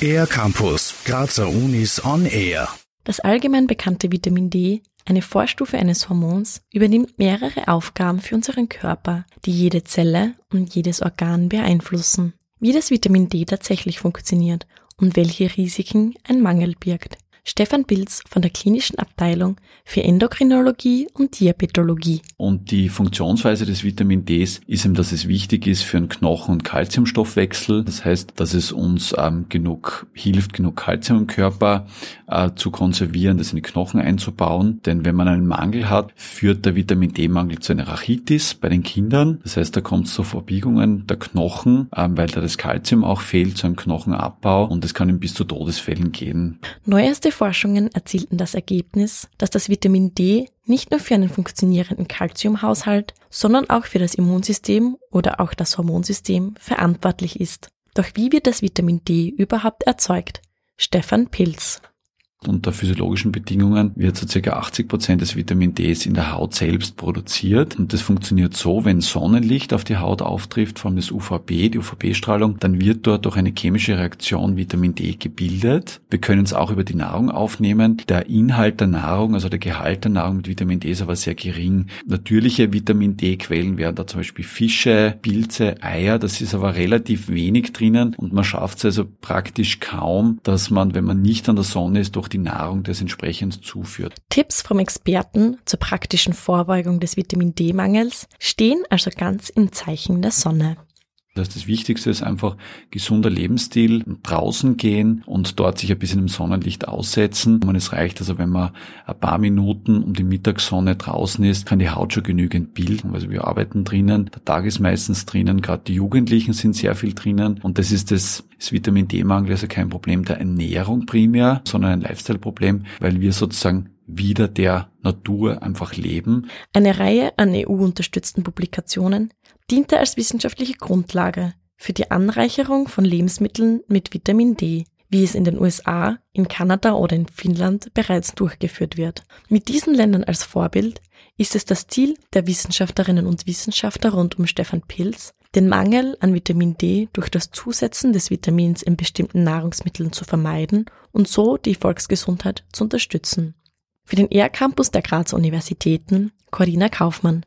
Air Campus, Grazer Unis on Air. Das allgemein bekannte Vitamin D, eine Vorstufe eines Hormons, übernimmt mehrere Aufgaben für unseren Körper, die jede Zelle und jedes Organ beeinflussen. Wie das Vitamin D tatsächlich funktioniert und welche Risiken ein Mangel birgt. Stefan Pilz von der klinischen Abteilung für Endokrinologie und Diabetologie. Und die Funktionsweise des Vitamin Ds ist eben, dass es wichtig ist für den Knochen- und Kalziumstoffwechsel. Das heißt, dass es uns ähm, genug hilft, genug Kalzium im Körper äh, zu konservieren, das in die Knochen einzubauen. Denn wenn man einen Mangel hat, führt der Vitamin D-Mangel zu einer Rachitis bei den Kindern. Das heißt, da kommt es zu Verbiegungen der Knochen, ähm, weil da das Kalzium auch fehlt, zu einem Knochenabbau und es kann ihm bis zu Todesfällen gehen. Neueste Forschungen erzielten das Ergebnis, dass das Vitamin D nicht nur für einen funktionierenden Kalziumhaushalt, sondern auch für das Immunsystem oder auch das Hormonsystem verantwortlich ist. Doch wie wird das Vitamin D überhaupt erzeugt? Stefan Pilz unter physiologischen Bedingungen wird so circa 80 Prozent des Vitamin Ds in der Haut selbst produziert. Und das funktioniert so, wenn Sonnenlicht auf die Haut auftrifft, vor allem das UVB, die UVB-Strahlung, dann wird dort durch eine chemische Reaktion Vitamin D gebildet. Wir können es auch über die Nahrung aufnehmen. Der Inhalt der Nahrung, also der Gehalt der Nahrung mit Vitamin D ist aber sehr gering. Natürliche Vitamin D-Quellen wären da zum Beispiel Fische, Pilze, Eier. Das ist aber relativ wenig drinnen und man schafft es also praktisch kaum, dass man, wenn man nicht an der Sonne ist, durch die Nahrung das entsprechend zuführt. Tipps vom Experten zur praktischen Vorbeugung des Vitamin D-Mangels stehen also ganz im Zeichen der Sonne. Das, das Wichtigste ist einfach gesunder Lebensstil, draußen gehen und dort sich ein bisschen im Sonnenlicht aussetzen. Und es reicht also, wenn man ein paar Minuten um die Mittagssonne draußen ist, kann die Haut schon genügend bilden. Also wir arbeiten drinnen, der Tag ist meistens drinnen, gerade die Jugendlichen sind sehr viel drinnen und das ist das, das Vitamin D-Mangel, also kein Problem der Ernährung primär, sondern ein Lifestyle-Problem, weil wir sozusagen wieder der Natur einfach leben. Eine Reihe an EU-unterstützten Publikationen diente als wissenschaftliche Grundlage für die Anreicherung von Lebensmitteln mit Vitamin D, wie es in den USA, in Kanada oder in Finnland bereits durchgeführt wird. Mit diesen Ländern als Vorbild ist es das Ziel der Wissenschaftlerinnen und Wissenschaftler rund um Stefan Pilz, den Mangel an Vitamin D durch das Zusetzen des Vitamins in bestimmten Nahrungsmitteln zu vermeiden und so die Volksgesundheit zu unterstützen. Für den ER-Campus der Grazer Universitäten, Corina Kaufmann.